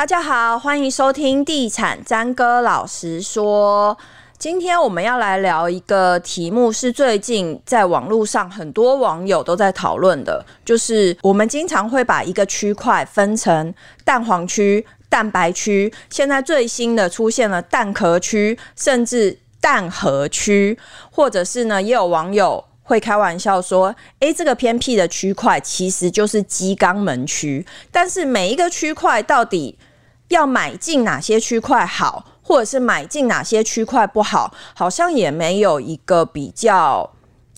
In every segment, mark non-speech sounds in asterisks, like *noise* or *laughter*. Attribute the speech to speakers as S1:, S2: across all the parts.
S1: 大家好，欢迎收听地产詹哥老实说。今天我们要来聊一个题目，是最近在网络上很多网友都在讨论的，就是我们经常会把一个区块分成蛋黄区、蛋白区，现在最新的出现了蛋壳区，甚至蛋核区，或者是呢，也有网友会开玩笑说：“诶，这个偏僻的区块其实就是鸡肛门区。”但是每一个区块到底要买进哪些区块好？或者是买进哪些区块不好，好像也没有一个比较，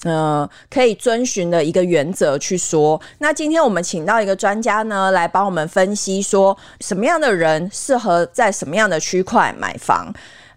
S1: 呃，可以遵循的一个原则去说。那今天我们请到一个专家呢，来帮我们分析说，什么样的人适合在什么样的区块买房。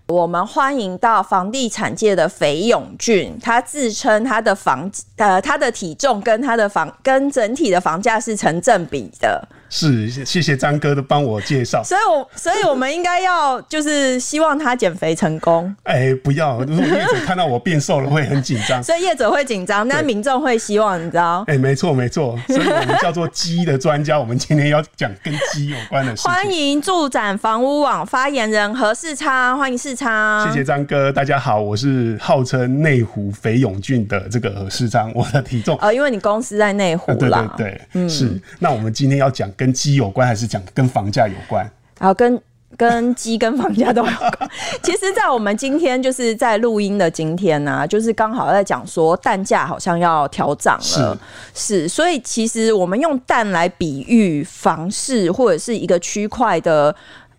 S1: 我们欢迎到房地产界的斐永俊，他自称他的房，呃，他的体重跟他的房跟整体的房价是成正比的。
S2: 是，谢谢张哥的帮我介绍。
S1: 所以我，我所以我们应该要就是希望他减肥成功。
S2: 哎、欸，不要，如果业者看到我变瘦了会很紧张。*laughs*
S1: 所以业者会紧张，但民众会希望，你知道？
S2: 哎、欸，没错没错。所以我们叫做鸡的专家，我们今天要讲跟鸡有关的事情。
S1: 欢迎住展房屋网发言人何世昌，欢迎世昌。
S2: 谢谢张哥，大家好，我是号称内湖肥永俊的这个何世昌，我的体重。
S1: 呃，因为你公司在内湖啦。
S2: 对对对，嗯，是。那我们今天要讲。跟鸡有关还是讲跟房价有关？
S1: 好，跟 *laughs* 跟鸡跟房价都有关。其实，在我们今天就是在录音的今天呢、啊，就是刚好在讲说蛋价好像要调涨了，是，是，所以其实我们用蛋来比喻房市或者是一个区块的。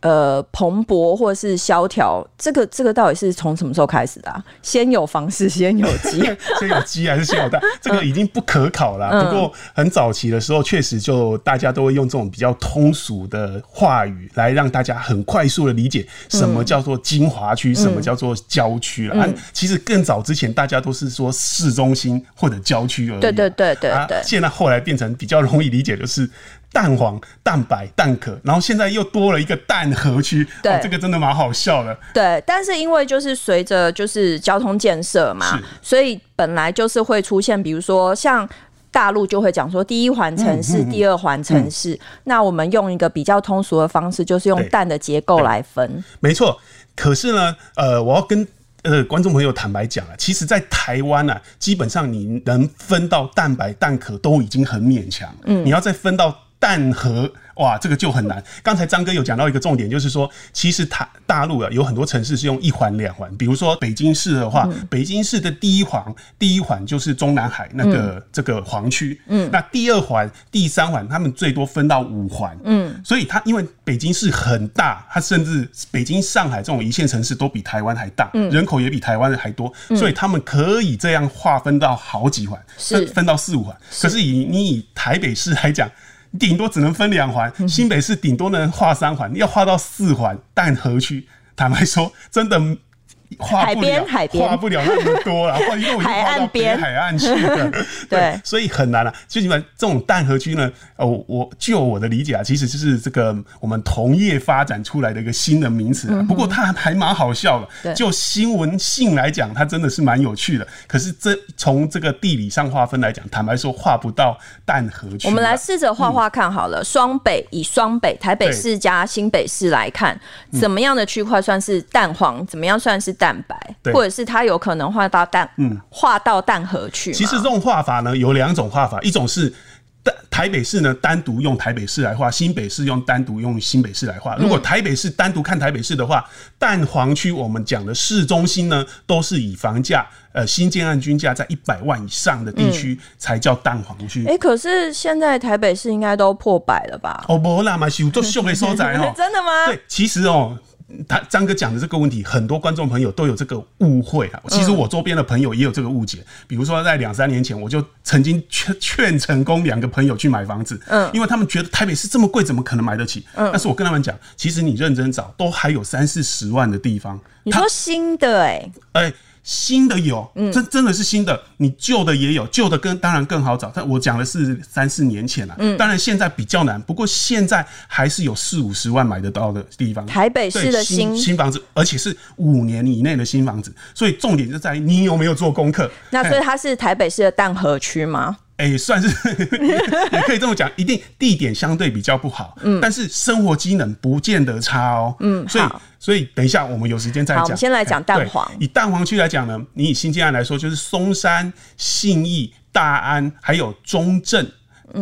S1: 呃，蓬勃或是萧条，这个这个到底是从什么时候开始的、啊？先有房市，先有鸡，*laughs*
S2: 先有鸡还是先有蛋？*laughs* 这个已经不可考了。不过很早期的时候，确实就大家都会用这种比较通俗的话语来让大家很快速的理解什么叫做精华区，什么叫做郊区了。其实更早之前，大家都是说市中心或者郊区而已。
S1: 对对对对对。
S2: 现在后来变成比较容易理解就是。蛋黄、蛋白、蛋壳，然后现在又多了一个蛋核区，对、哦，这个真的蛮好笑的。
S1: 对，但是因为就是随着就是交通建设嘛，所以本来就是会出现，比如说像大陆就会讲说第一环城市、嗯、第二环城市、嗯，那我们用一个比较通俗的方式，就是用蛋的结构来分。
S2: 没错，可是呢，呃，我要跟呃观众朋友坦白讲啊，其实，在台湾啊，基本上你能分到蛋白、蛋壳都已经很勉强，嗯，你要再分到。蛋核哇，这个就很难。*laughs* 刚才张哥有讲到一个重点，就是说，其实台大陆啊有很多城市是用一环两环，比如说北京市的话，嗯、北京市的第一环第一环就是中南海那个这个黄区，嗯，那第二环、第三环他们最多分到五环，嗯，所以它因为北京市很大，它甚至北京、上海这种一线城市都比台湾还大，嗯，人口也比台湾的还多，所以他们可以这样划分到好几环，分分到四五环。可是以你以台北市来讲。顶多只能分两环，新北市顶多能划三环，要划到四环蛋核区，坦白说，真的。画不了，画不了那么多了，或因为我画到边海岸去的，*laughs* 对，所以很难了。最起码这种淡河区呢，哦，我就我的理解啊，其实就是这个我们同业发展出来的一个新的名词。不过它还蛮好笑的，就新闻性来讲，它真的是蛮有趣的。可是这从这个地理上划分来讲，坦白说画不到淡河区。
S1: 我们来试着画画看好了，双北以双北台北市加新北市来看，怎么样的区块算是淡黄？怎么样算是？蛋白，或者是它有可能画到蛋，嗯，画到蛋核去。
S2: 其实这种画法呢，有两种画法，一种是台北市呢单独用台北市来画，新北市用单独用新北市来画。如果台北市单独看台北市的话，蛋黄区我们讲的市中心呢，都是以房价呃新建案均价在一百万以上的地区才叫蛋黄区。
S1: 哎、欸，可是现在台北市应该都破百了吧？
S2: 哦，不那么修做秀的收窄哦，*laughs*
S1: 真的吗？
S2: 对，其实哦。他张哥讲的这个问题，很多观众朋友都有这个误会啊。其实我周边的朋友也有这个误解。比如说，在两三年前，我就曾经劝劝成功两个朋友去买房子，嗯，因为他们觉得台北市这么贵，怎么可能买得起？嗯，但是我跟他们讲，其实你认真找，都还有三四十万的地方。
S1: 你说新的哎，
S2: 哎。新的有，真真的是新的，你旧的也有，旧的更当然更好找。但我讲的是三四年前了，嗯，当然现在比较难，不过现在还是有四五十万买得到的地方。
S1: 台北市的新
S2: 新，新房子，而且是五年以内的新房子，所以重点就在于你有没有做功课。
S1: 那所以它是台北市的淡河区吗？
S2: 哎、欸，算是 *laughs* 也可以这么讲，一定地点相对比较不好，嗯，但是生活机能不见得差哦，
S1: 嗯，
S2: 所以所以等一下我们有时间再讲。
S1: 好，我们先来讲蛋黄。
S2: 以蛋黄区来讲呢，你以新建案来说，就是松山、信义、大安还有中正。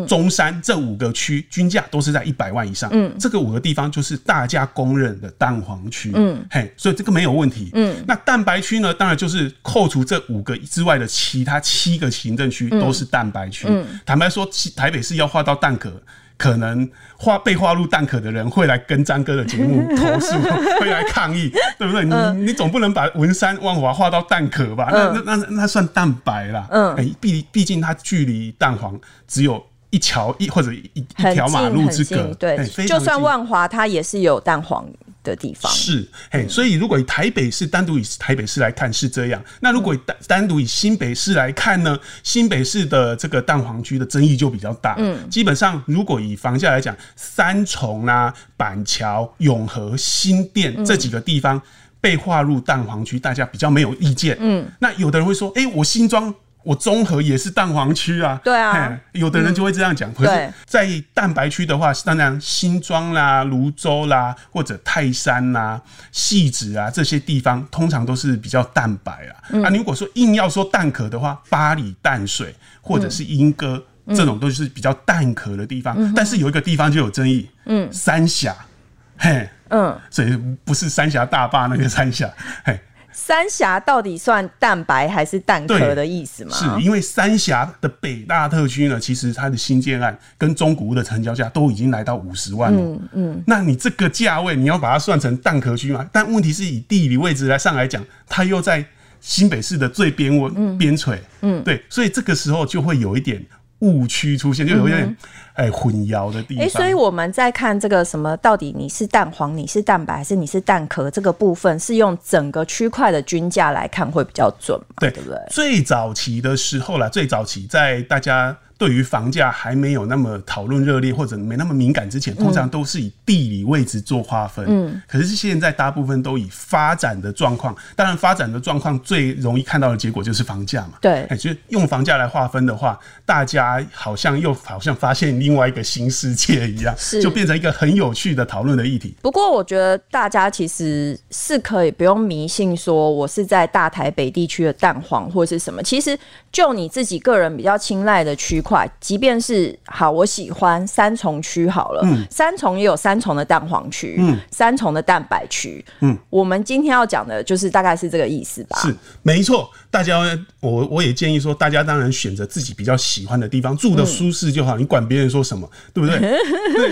S2: 中山这五个区均价都是在一百万以上，嗯，这个五个地方就是大家公认的蛋黄区，嗯，嘿，所以这个没有问题，嗯，那蛋白区呢，当然就是扣除这五个之外的其他七个行政区都是蛋白区。嗯，坦白说，台北市要划到蛋壳，可能划被划入蛋壳的人会来跟张哥的节目 *laughs* 投诉，*laughs* 会来抗议，对不对？你你总不能把文山万华划到蛋壳吧？那那那那算蛋白啦，嗯，哎，毕毕竟它距离蛋黄只有。一桥一或者一一条马路之隔，
S1: 对，就算万华，它也是有蛋黄的地方。
S2: 是，嘿，所以如果以台北市单独以台北市来看是这样，那如果单单独以新北市来看呢？新北市的这个蛋黄区的争议就比较大。嗯，基本上如果以房价来讲，三重啊、板桥、永和、新店这几个地方被划入蛋黄区，大家比较没有意见。嗯，那有的人会说，哎，我新庄。我综合也是蛋黄区啊，
S1: 对啊，
S2: 有的人就会这样讲。可是，在蛋白区的话，当然新庄啦、泸州啦，或者泰山啦、汐止啊这些地方，通常都是比较蛋白啊。啊，你如果说硬要说蛋壳的话，巴里淡水或者是莺歌这种都是比较蛋壳的地方。但是有一个地方就有争议，嗯，三峡，嘿，嗯，所以不是三峡大坝那个三峡，嘿。
S1: 三峡到底算蛋白还是蛋壳的意思吗？
S2: 是因为三峡的北大特区呢，其实它的新建案跟中古屋的成交价都已经来到五十万了。嗯嗯，那你这个价位，你要把它算成蛋壳区吗？但问题是以地理位置来上来讲，它又在新北市的最边边边陲。嗯，对，所以这个时候就会有一点。误区出现，就有点哎混淆的地方。哎、欸，
S1: 所以我们在看这个什么，到底你是蛋黄，你是蛋白，还是你是蛋壳？这个部分是用整个区块的均价来看会比较准嘛？对，对不对？
S2: 最早期的时候啦，最早期在大家。对于房价还没有那么讨论热烈或者没那么敏感之前，通常都是以地理位置做划分。嗯，可是现在大部分都以发展的状况，当然发展的状况最容易看到的结果就是房价嘛。
S1: 对，
S2: 哎，就是用房价来划分的话，大家好像又好像发现另外一个新世界一样，是就变成一个很有趣的讨论的议题。
S1: 不过我觉得大家其实是可以不用迷信说我是在大台北地区的蛋黄或是什么，其实就你自己个人比较青睐的区块，即便是好，我喜欢三重区好了，嗯，三重也有三重的蛋黄区，嗯，三重的蛋白区，嗯，我们今天要讲的就是大概是这个意思吧？
S2: 是，没错。大家，我我也建议说，大家当然选择自己比较喜欢的地方，住的舒适就好，你管别人说什么，对不对？*laughs* 对，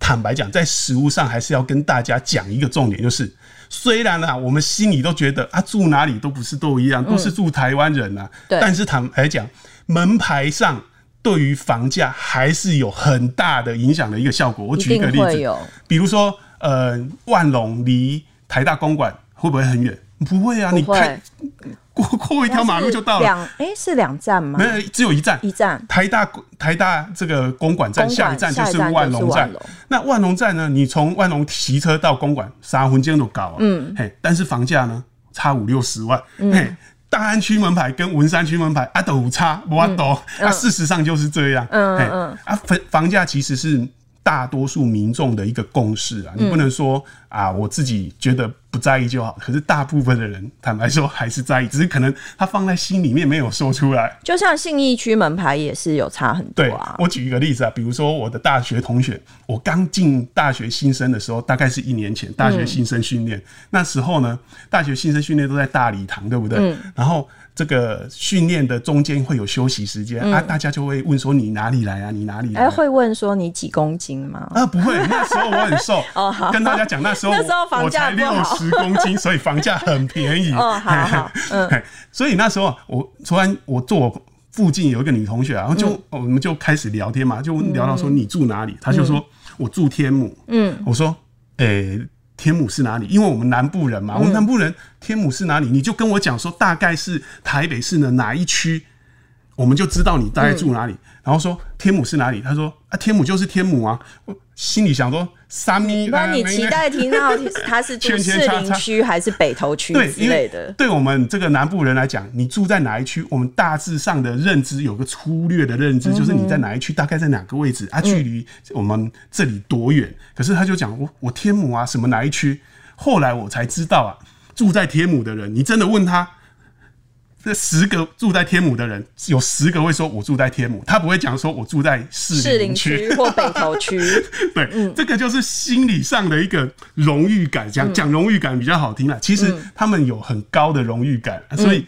S2: 坦白讲，在食物上还是要跟大家讲一个重点，就是虽然啊，我们心里都觉得啊，住哪里都不是都一样，都是住台湾人啊，但是坦白讲，门牌上。对于房价还是有很大的影响的一个效果。我举一个例子，比如说，呃，万隆离台大公馆会不会很远？不会啊，你开 *laughs* 过过一条马路就到了。两
S1: 哎，是两站吗？
S2: 没有，只有一站。
S1: 一站。
S2: 台大台大这个公馆站下一站就是万隆站。那万隆站呢？你从万隆骑车到公馆，三分钟都到啊。嗯。嘿，但是房价呢，差五六十万。嗯。大安区门牌跟文山区门牌啊都差不多，啊，事实上就是这样。嗯嗯啊，房房价其实是大多数民众的一个共识啊，你不能说啊，我自己觉得。不在意就好，可是大部分的人坦白说还是在意，只是可能他放在心里面没有说出来。
S1: 就像信义区门牌也是有差很多啊。
S2: 我举一个例子啊，比如说我的大学同学，我刚进大学新生的时候，大概是一年前，大学新生训练、嗯、那时候呢，大学新生训练都在大礼堂，对不对？嗯、然后。这个训练的中间会有休息时间、嗯、啊，大家就会问说，你哪里来啊？你哪里？哎，
S1: 会问说你几公斤吗？
S2: 啊，不会，那时候我很瘦 *laughs* 哦。好，跟大家讲那时候
S1: 那时候房价
S2: 六十公斤，所以房价很便宜哦。好好，嗯，所以那时候我突然我坐我附近有一个女同学，然后就、嗯、我们就开始聊天嘛，就聊到说你住哪里？她、嗯、就说我住天母。嗯，我说，诶、欸。天母是哪里？因为我们南部人嘛，我们南部人天母是哪里？你就跟我讲说，大概是台北市的哪一区，我们就知道你大概住哪里。然后说天母是哪里？他说啊，天母就是天母啊。我心里想说，三米。
S1: 那你期待听到 *laughs* 他是住士林区还是北投区之类的？
S2: 对我们这个南部人来讲，你住在哪一区？我们大致上的认知有个粗略的认知，就是你在哪一区，大概在哪个位置啊？距离我们这里多远？可是他就讲我我天母啊，什么哪一区？*laughs* 后来我才知道啊，住在天母的人，你真的问他。这十个住在天母的人，有十个会说我住在天母，他不会讲说我住在士林区
S1: 或北投区。*laughs*
S2: 对，嗯、这个就是心理上的一个荣誉感，讲讲荣誉感比较好听啦。其实他们有很高的荣誉感，嗯、所以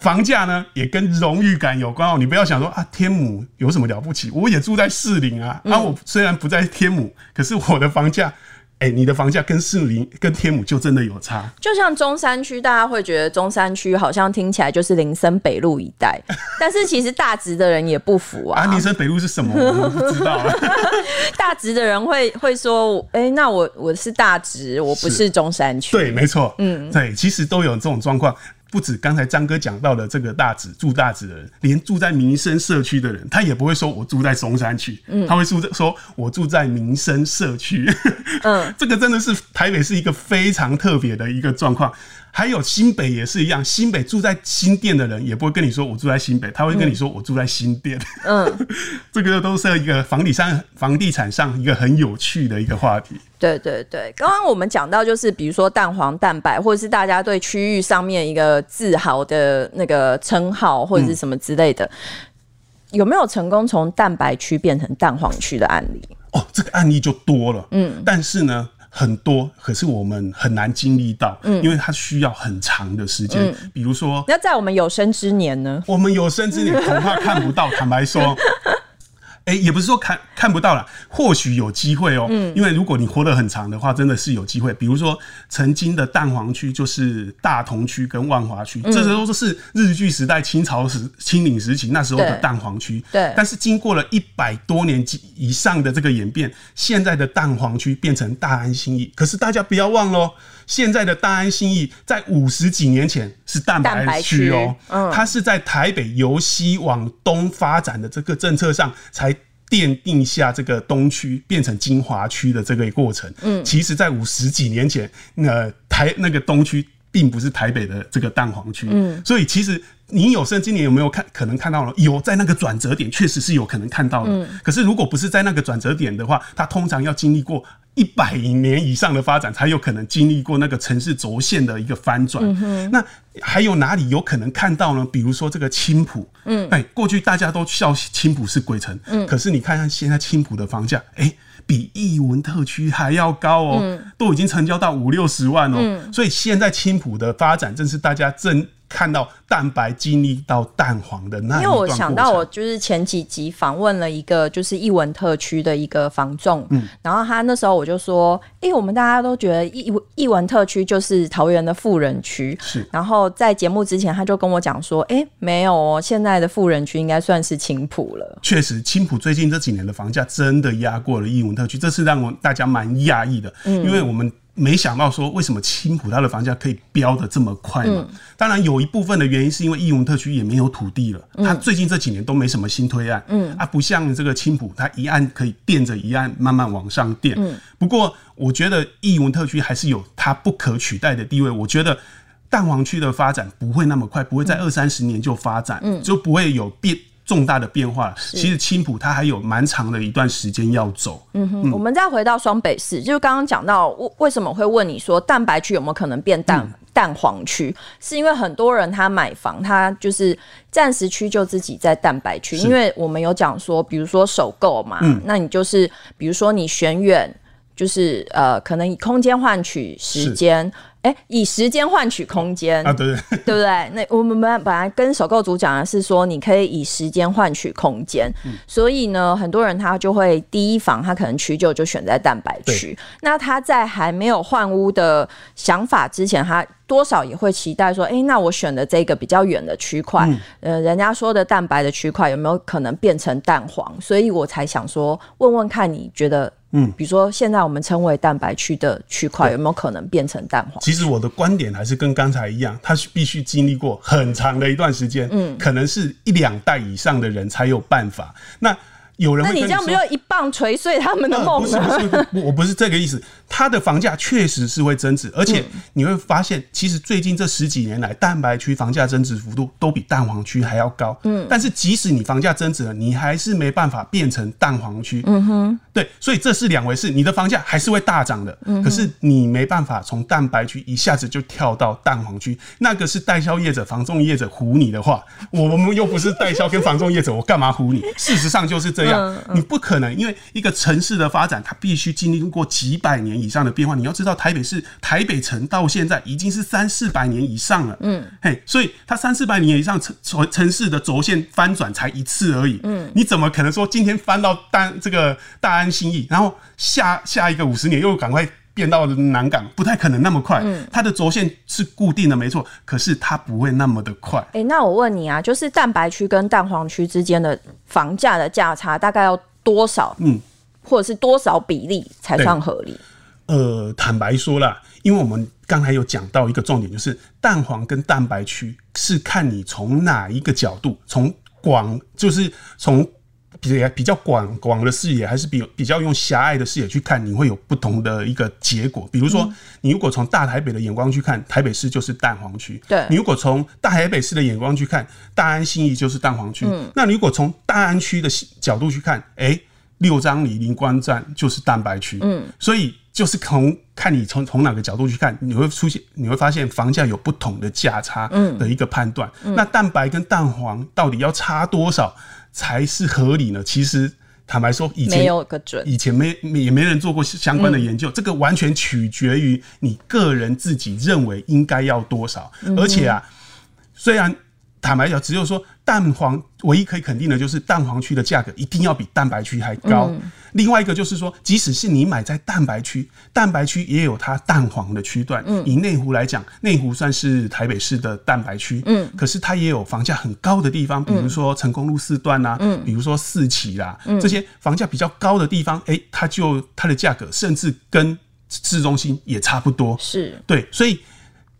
S2: 房价呢也跟荣誉感有关哦。你不要想说啊，天母有什么了不起？我也住在士林啊，啊，我虽然不在天母，可是我的房价。哎、欸，你的房价跟士林、跟天母就真的有差。
S1: 就像中山区，大家会觉得中山区好像听起来就是林森北路一带，*laughs* 但是其实大直的人也不服啊。
S2: 啊，林森北路是什么？我不知道、啊。*laughs*
S1: 大直的人会会说，哎、欸，那我我是大直，我不是中山区。
S2: 对，没错。嗯，对，其实都有这种状况。不止刚才张哥讲到的这个大子住大子的人，连住在民生社区的人，他也不会说我住在松山区，嗯，他会住在说我住在民生社区，嗯，*laughs* 这个真的是台北是一个非常特别的一个状况。还有新北也是一样，新北住在新店的人也不会跟你说我住在新北，他会跟你说我住在新店。嗯，*laughs* 这个都是一个房地产房地产上一个很有趣的一个话题。
S1: 对对对，刚刚我们讲到就是比如说蛋黄蛋白，或者是大家对区域上面一个自豪的那个称号或者是什么之类的，嗯、有没有成功从蛋白区变成蛋黄区的案例？
S2: 哦，这个案例就多了。嗯，但是呢。很多，可是我们很难经历到，嗯，因为它需要很长的时间。嗯、比如说，
S1: 那在我们有生之年呢？
S2: 我们有生之年恐怕看不到。*laughs* 坦白说。哎、欸，也不是说看看不到了，或许有机会哦、喔。嗯，因为如果你活得很长的话，真的是有机会。比如说，曾经的蛋黄区就是大同区跟万华区，嗯、这时候都是日据时代、清朝时、清领时期那时候的蛋黄区。对。但是经过了一百多年以上的这个演变，现在的蛋黄区变成大安新义。可是大家不要忘了，现在的大安新义在五十几年前是蛋白区哦、喔。嗯。它是在台北由西往东发展的这个政策上才。奠定下这个东区变成精华区的这个过程，嗯，其实，在五十几年前，那台那个东区并不是台北的这个蛋黄区，嗯，所以其实你有生今年有没有看可能看到了？有，在那个转折点确实是有可能看到的，可是如果不是在那个转折点的话，它通常要经历过。一百年以上的发展，才有可能经历过那个城市轴线的一个翻转。嗯、那还有哪里有可能看到呢？比如说这个青浦，嗯，哎，过去大家都笑青浦是鬼城，嗯，可是你看看现在青浦的房价，哎、欸，比艺文特区还要高哦、都已经成交到五六十万哦、所以现在青浦的发展，正是大家正。看到蛋白经历到蛋黄的那因为我想到
S1: 我就是前几集访问了一个就是艺文特区的一个房仲，嗯，然后他那时候我就说，哎、欸，我们大家都觉得艺艺文特区就是桃园的富人区，是。然后在节目之前他就跟我讲说，哎、欸，没有哦，现在的富人区应该算是青浦了。
S2: 确实，青浦最近这几年的房价真的压过了艺文特区，这是让我大家蛮讶异的，嗯，因为我们。没想到说，为什么青浦它的房价可以飙得这么快嘛？嗯、当然有一部分的原因是因为义文特区也没有土地了，它最近这几年都没什么新推案，嗯啊，不像这个青浦，它一案可以垫着一案慢慢往上垫。嗯，不过我觉得义文特区还是有它不可取代的地位。我觉得蛋黄区的发展不会那么快，不会在二三十年就发展，嗯，就不会有变。重大的变化，其实青浦它还有蛮长的一段时间要走。嗯哼，
S1: 嗯，我们再回到双北市，就是刚刚讲到，为为什么会问你说蛋白区有没有可能变蛋、嗯、蛋黄区？是因为很多人他买房，他就是暂时区就自己在蛋白区，因为我们有讲说，比如说首购嘛，嗯、那你就是比如说你选远，就是呃，可能以空间换取时间。哎、欸，以时间换取空间啊，对对，*laughs* 对不对？那我们本本来跟首购族讲的是说，你可以以时间换取空间，嗯、所以呢，很多人他就会第一房他可能取久就选在蛋白区。那他在还没有换屋的想法之前，他多少也会期待说，哎、欸，那我选的这个比较远的区块，嗯、呃，人家说的蛋白的区块有没有可能变成蛋黄？所以我才想说，问问看你觉得。嗯，比如说现在我们称为蛋白区的区块，有没有可能变成蛋黄？
S2: 其实我的观点还是跟刚才一样，它是必须经历过很长的一段时间，嗯，可能是一两代以上的人才有办法。那有人
S1: 那你这样不就一棒捶碎他们的
S2: 梦、不是，不是，我不是这个意思。它的房价确实是会增值，而且你会发现，其实最近这十几年来，蛋白区房价增值幅度都比蛋黄区还要高。嗯，但是即使你房价增值了，你还是没办法变成蛋黄区。嗯哼，对，所以这是两回事。你的房价还是会大涨的，可是你没办法从蛋白区一下子就跳到蛋黄区。那个是代销业者、房仲业者唬你的话，我们又不是代销跟房仲业者，我干嘛唬你？*laughs* 事实上就是这样。你不可能，因为一个城市的发展，它必须经历过几百年以上的变化。你要知道，台北市台北城到现在已经是三四百年以上了。嗯，嘿，所以它三四百年以上城城市的轴线翻转才一次而已。嗯，你怎么可能说今天翻到大这个大安新义，然后下下一个五十年又赶快变到南港？不太可能那么快。嗯，它的轴线是固定的，没错，可是它不会那么的快。
S1: 哎、欸，那我问你啊，就是蛋白区跟蛋黄区之间的房价的价差大概要多少？嗯，或者是多少比例才算合理？
S2: 呃，坦白说啦，因为我们刚才有讲到一个重点，就是蛋黄跟蛋白区是看你从哪一个角度，从广就是从比比较广广的视野，还是比比较用狭隘的视野去看，你会有不同的一个结果。比如说，你如果从大台北的眼光去看，台北市就是蛋黄区；对，你如果从大台北市的眼光去看，大安新义就是蛋黄区。嗯，那你如果从大安区的角度去看，哎、欸，六张犁麟光站就是蛋白区。嗯，所以。就是从看你从从哪个角度去看，你会出现，你会发现房价有不同的价差的一个判断。嗯嗯、那蛋白跟蛋黄到底要差多少才是合理呢？其实坦白说，以前没有个准，以前没也没人做过相关的研究。嗯、这个完全取决于你个人自己认为应该要多少。嗯、而且啊，虽然。坦白讲，只有说蛋黄，唯一可以肯定的就是蛋黄区的价格一定要比蛋白区还高。嗯、另外一个就是说，即使是你买在蛋白区，蛋白区也有它蛋黄的区段。嗯、以内湖来讲，内湖算是台北市的蛋白区。嗯，可是它也有房价很高的地方，比如说成功路四段啊，嗯，比如说四期啦，嗯、这些房价比较高的地方，哎、欸，它就它的价格甚至跟市中心也差不多。是对，所以。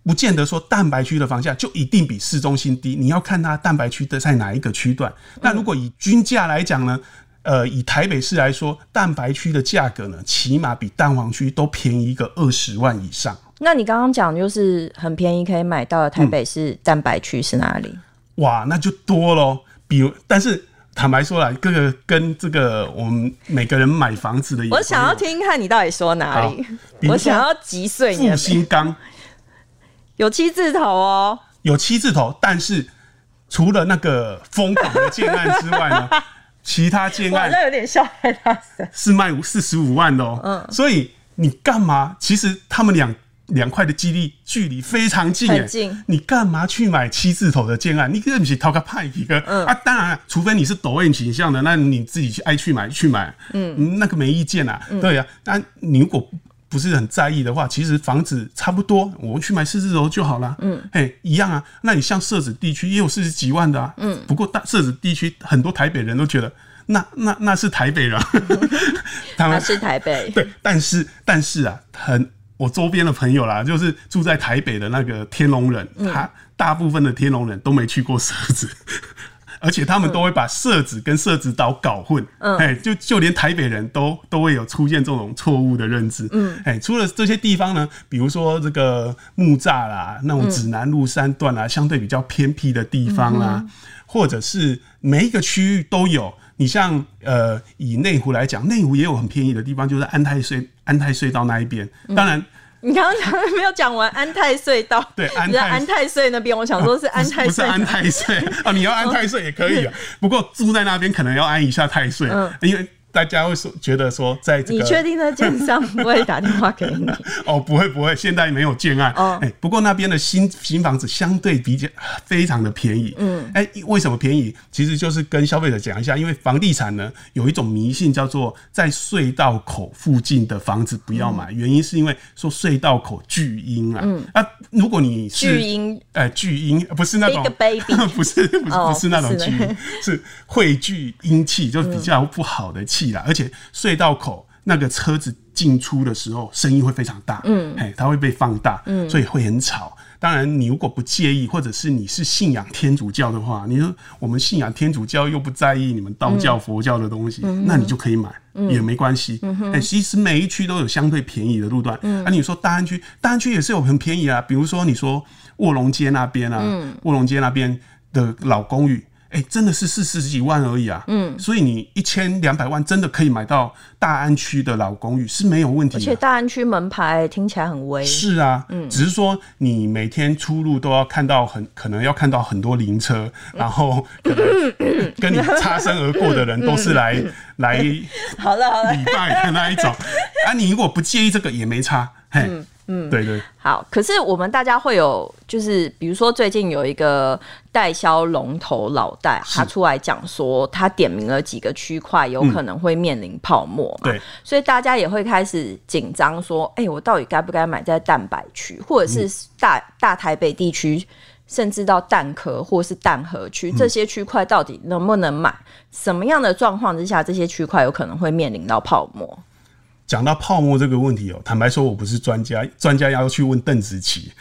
S2: 不见得说蛋白区的房价就一定比市中心低，你要看它蛋白区的在哪一个区段。那如果以均价来讲呢？呃，以台北市来说，蛋白区的价格呢，起码比蛋黄区都便宜一个二十万以上。
S1: 那你刚刚讲就是很便宜可以买到的台北市蛋白区是哪里？哇，
S2: 那就多喽。比如，但是坦白说了，各个跟这个我们每个人买房子的，
S1: 我想要听看你到底说哪里。我想要击碎你。
S2: 复兴岗。
S1: 有七字头哦，
S2: 有七字头，但是除了那个疯狂的建案之外呢，*laughs* 其他建案
S1: 那有点笑太大声，
S2: 是卖四十五万的哦。嗯，所以你干嘛？其实他们两两块的基地距离非常近，很近。你干嘛去买七字头的建案？你不起掏个派一个？嗯啊，当然，除非你是抖音形象的，那你自己去爱去买去买。嗯，那个没意见啊。对呀，但你如果。不是很在意的话，其实房子差不多，我们去买四字头就好了。嗯，嘿，一样啊。那你像社子地区也有四十几万的啊。嗯，不过大社子地区很多台北人都觉得，那那那是台北人，*laughs*
S1: 他们是台北。*laughs*
S2: 对，但是但是啊，很我周边的朋友啦，就是住在台北的那个天龙人，嗯、他大部分的天龙人都没去过社子。而且他们都会把社子跟社子岛搞混，嗯，哎，就就连台北人都都会有出现这种错误的认知，嗯，哎，除了这些地方呢，比如说这个木栅啦，那种指南路三段啊，相对比较偏僻的地方啦，或者是每一个区域都有。你像呃，以内湖来讲，内湖也有很便宜的地方，就是安泰隧安泰隧道那一边，当然。
S1: 你刚刚讲没有讲完安泰隧道？对，安泰安泰隧那边，我想说是安泰，
S2: 不是安泰岁啊，你要安泰岁也可以啊，*laughs* 不过住在那边可能要安一下太岁，因为。大家会说觉得说，在这个
S1: 你确定的建商不会打电话给你？*laughs*
S2: 哦，不会不会，现在没有建案。哦，哎，不过那边的新新房子相对比较非常的便宜。嗯，哎，为什么便宜？其实就是跟消费者讲一下，因为房地产呢有一种迷信，叫做在隧道口附近的房子不要买，嗯、原因是因为说隧道口巨阴啊。嗯，啊，如果你是
S1: 巨阴，
S2: 哎，巨阴不是那种
S1: baby，*laughs*
S2: 不是不是不是那种巨阴，是汇聚阴气，就比较不好的气。而且隧道口那个车子进出的时候，声音会非常大，嗯，哎，它会被放大，嗯，所以会很吵。当然，你如果不介意，或者是你是信仰天主教的话，你说我们信仰天主教又不在意你们道教、佛教的东西，嗯、那你就可以买，嗯、也没关系。哎、嗯欸，其实每一区都有相对便宜的路段。嗯、啊，你说大安区，大安区也是有很便宜啊，比如说你说卧龙街那边啊，卧龙、嗯、街那边的老公寓。哎、欸，真的是四十几万而已啊！嗯，所以你一千两百万真的可以买到大安区的老公寓是没有问题的。
S1: 而且大安区门牌听起来很威。
S2: 是啊，嗯，只是说你每天出入都要看到很可能要看到很多灵车，嗯、然后 *coughs* 可能跟你擦身而过的人都是来、嗯、来 *laughs*
S1: 好了好了
S2: 礼拜的那一种啊。你如果不介意这个也没差，嘿。嗯嗯，对对，
S1: 好。可是我们大家会有，就是比如说最近有一个代销龙头老戴，他出来讲说，他点名了几个区块有可能会面临泡沫
S2: 嘛，对，
S1: 所以大家也会开始紧张，说，哎、欸，我到底该不该买在蛋白区，或者是大大台北地区，甚至到蛋壳或是蛋核区这些区块，到底能不能买？什么样的状况之下，这些区块有可能会面临到泡沫？
S2: 讲到泡沫这个问题哦，坦白说，我不是专家，专家要去问邓紫棋。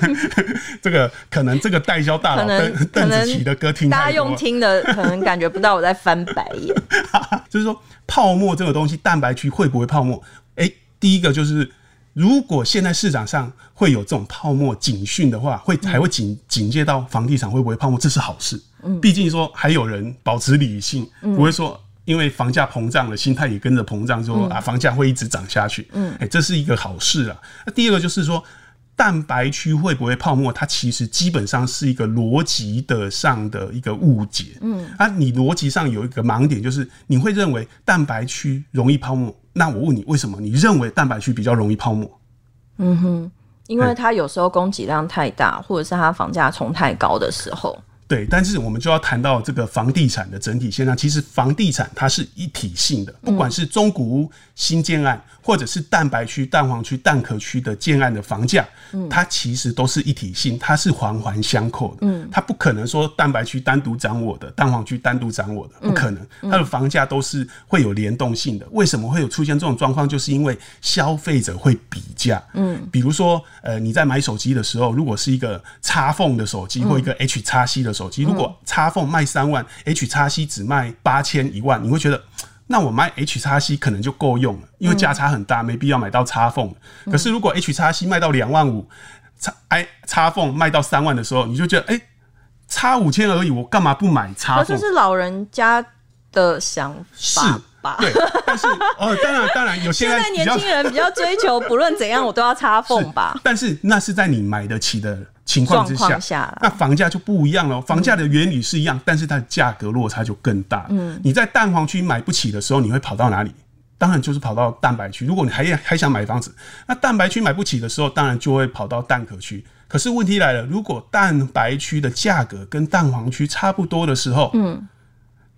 S2: *laughs* 这个可能这个代销大佬邓邓紫棋的歌听，
S1: 大家用听的可能感觉不到我在翻白眼。*laughs*
S2: 就是说，泡沫这个东西，蛋白区会不会泡沫？哎、欸，第一个就是，如果现在市场上会有这种泡沫警讯的话，会还会警警戒到房地产会不会泡沫，这是好事。嗯，毕竟说还有人保持理性，不会说。因为房价膨胀了，心态也跟着膨胀，说啊，房价会一直涨下去。嗯，哎、欸，这是一个好事啊。那第二个就是说，蛋白区会不会泡沫？它其实基本上是一个逻辑的上的一个误解。嗯，啊，你逻辑上有一个盲点，就是你会认为蛋白区容易泡沫。那我问你，为什么你认为蛋白区比较容易泡沫？
S1: 嗯哼，因为它有时候供给量太大，或者是它房价冲太高的时候。
S2: 对，但是我们就要谈到这个房地产的整体现象。其实房地产它是一体性的，不管是中古屋新建案，或者是蛋白区、蛋黄区、蛋壳区的建案的房价，它其实都是一体性，它是环环相扣的。嗯，它不可能说蛋白区单独涨我的，蛋黄区单独涨我的，不可能。它的房价都是会有联动性的。为什么会有出现这种状况？就是因为消费者会比价。嗯，比如说，呃，你在买手机的时候，如果是一个 XPhone 的手机或一个 H 叉 C 的手机，如果 XPhone 卖三万，H 叉 C 只卖八千一万，你会觉得，*tsk* 那我买 H 叉 C 可能就够用了，因为价差很大，没必要买到 XPhone。可是如果 H 叉 C 卖到两万五，叉哎 XPhone 卖到三万的时候，你就觉得，哎、欸，差五千而已，我干嘛不买 XPhone？
S1: 这是老人家的想法吧？
S2: 对，但是哦，*laughs* 当然当然，有现在，
S1: 现在年轻人比较追求，不论怎样我都要 XPhone 吧。
S2: 但是那是在你买得起的。情况之下，下那房价就不一样了。房价的原理是一样，嗯、但是它的价格落差就更大。嗯，你在蛋黄区买不起的时候，你会跑到哪里？当然就是跑到蛋白区。如果你还还想买房子，那蛋白区买不起的时候，当然就会跑到蛋壳区。可是问题来了，如果蛋白区的价格跟蛋黄区差不多的时候，嗯，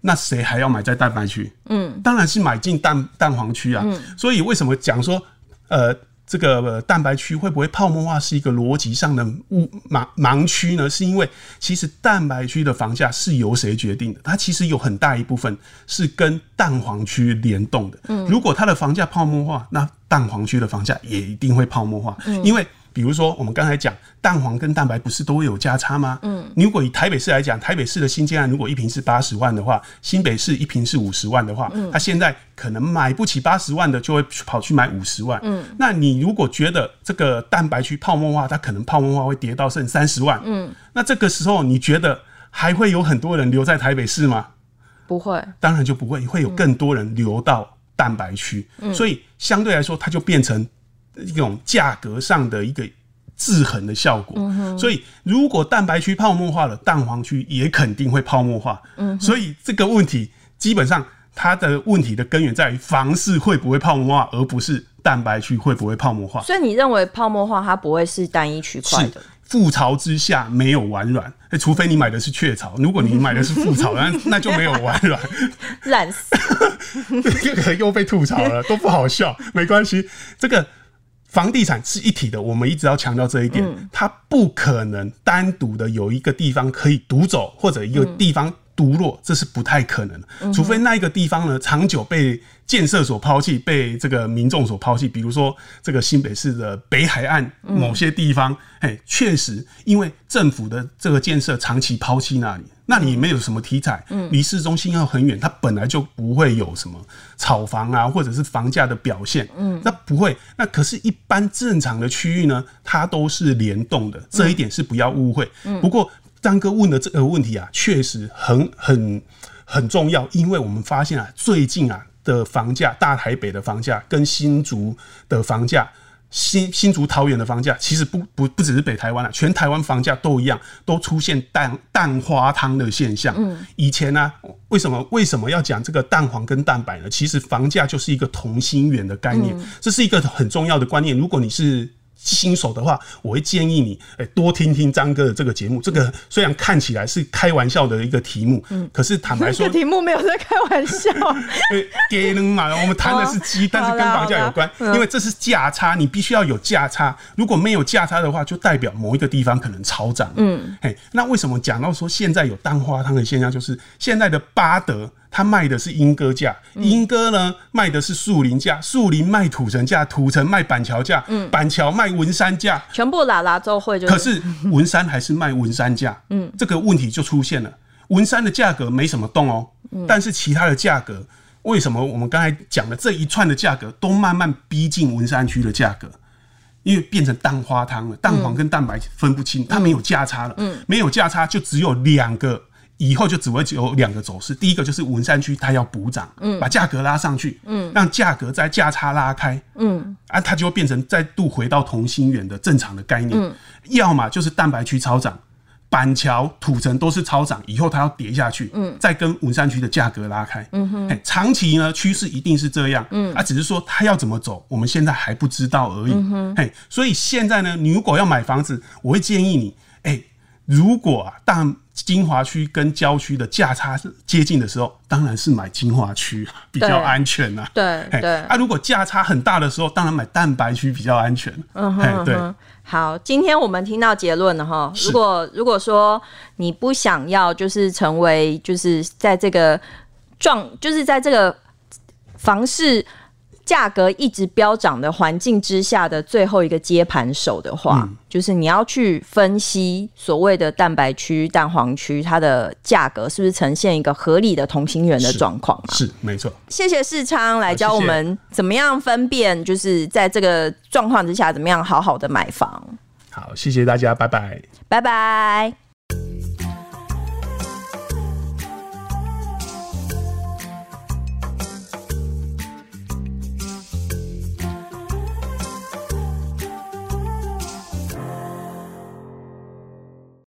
S2: 那谁还要买在蛋白区？嗯，当然是买进蛋蛋黄区啊。嗯，所以为什么讲说，呃？这个蛋白区会不会泡沫化是一个逻辑上的误盲盲区呢？是因为其实蛋白区的房价是由谁决定的？它其实有很大一部分是跟蛋黄区联动的。嗯，如果它的房价泡沫化，那蛋黄区的房价也一定会泡沫化，因为。比如说，我们刚才讲蛋黄跟蛋白不是都会有价差吗？嗯，你如果以台北市来讲，台北市的新建案如果一瓶是八十万的话，新北市一瓶是五十万的话，嗯，他现在可能买不起八十万的，就会跑去买五十万。嗯，那你如果觉得这个蛋白区泡沫化，它可能泡沫化会跌到剩三十万。嗯，那这个时候你觉得还会有很多人留在台北市吗？
S1: 不会，
S2: 当然就不会，会有更多人流到蛋白区。嗯，所以相对来说，它就变成。一种价格上的一个制衡的效果，嗯、所以如果蛋白区泡沫化了，蛋黄区也肯定会泡沫化。嗯、所以这个问题基本上它的问题的根源在于房市会不会泡沫化，而不是蛋白区会不会泡沫化。
S1: 所以你认为泡沫化它不会是单一区块的？
S2: 覆巢之下没有完卵，除非你买的是雀巢。如果你买的是覆巢，*laughs* 那那就没有完卵，
S1: 烂死，
S2: 这 *laughs* 个又被吐槽了，都不好笑，没关系，这个。房地产是一体的，我们一直要强调这一点，嗯、它不可能单独的有一个地方可以独走，或者一个地方独落，这是不太可能的，除非那一个地方呢长久被建设所抛弃，被这个民众所抛弃。比如说这个新北市的北海岸某些地方，哎，确实因为政府的这个建设长期抛弃那里，那你没有什么题材，离市中心要很远，它本来就不会有什么炒房啊，或者是房价的表现，嗯，那不会。那可是，一般正常的区域呢，它都是联动的，这一点是不要误会。不过。张哥问的这个问题啊，确实很很很重要，因为我们发现啊，最近啊的房价，大台北的房价跟新竹的房价，新新竹桃园的房价，其实不不不只是北台湾啊，全台湾房价都一样，都出现蛋蛋花汤的现象。嗯，以前呢、啊，为什么为什么要讲这个蛋黄跟蛋白呢？其实房价就是一个同心圆的概念，这是一个很重要的观念。如果你是新手的话，我会建议你，哎，多听听张哥的这个节目。这个虽然看起来是开玩笑的一个题目，嗯，可是坦白说，
S1: 这个题目没有在开玩笑。*laughs*
S2: 给能嘛，我们谈的是鸡，*laughs* 但是跟房价有关，因为这是价差，你必须要有价差。如果没有价差的话，就代表某一个地方可能超涨。嗯，嘿，那为什么讲到说现在有蛋花汤的现象，就是现在的巴德。他卖的是莺歌价，莺歌呢卖的是树林价，树林卖土城价，土城卖板桥价，板桥卖文山价，
S1: 全部拉拉都会就。
S2: 可是文山还是卖文山价，嗯，这个问题就出现了。文山的价格没什么动哦，但是其他的价格，为什么我们刚才讲的这一串的价格都慢慢逼近文山区的价格？因为变成蛋花汤了，蛋黄跟蛋白分不清，它没有价差了，嗯，没有价差就只有两个。以后就只会有两个走势，第一个就是文山区它要补涨，嗯，把价格拉上去，嗯，让价格在价差拉开，嗯，啊，它就会变成再度回到同心圆的正常的概念，嗯，要么就是蛋白区超涨，板桥、土城都是超涨，以后它要跌下去，嗯，再跟文山区的价格拉开，嗯哼，长期呢趋势一定是这样，嗯，啊，只是说它要怎么走，我们现在还不知道而已，嗯哼，嘿，所以现在呢，你如果要买房子，我会建议你，哎、欸，如果啊，大。金华区跟郊区的价差接近的时候，当然是买金华区比较安全呐。
S1: 对对，对
S2: 啊，如果价差很大的时候，当然买蛋白区比较安全。嗯哼，对。
S1: 好，今天我们听到结论了哈。如果如果说你不想要，就是成为就是在这个状，就是在这个房市。价格一直飙涨的环境之下的最后一个接盘手的话，嗯、就是你要去分析所谓的蛋白区、蛋黄区，它的价格是不是呈现一个合理的同心圆的状况？
S2: 是，没错。
S1: 谢谢世昌来教我们怎么样分辨，就是在这个状况之下，怎么样好好的买房。
S2: 好，谢谢大家，拜拜，
S1: 拜拜。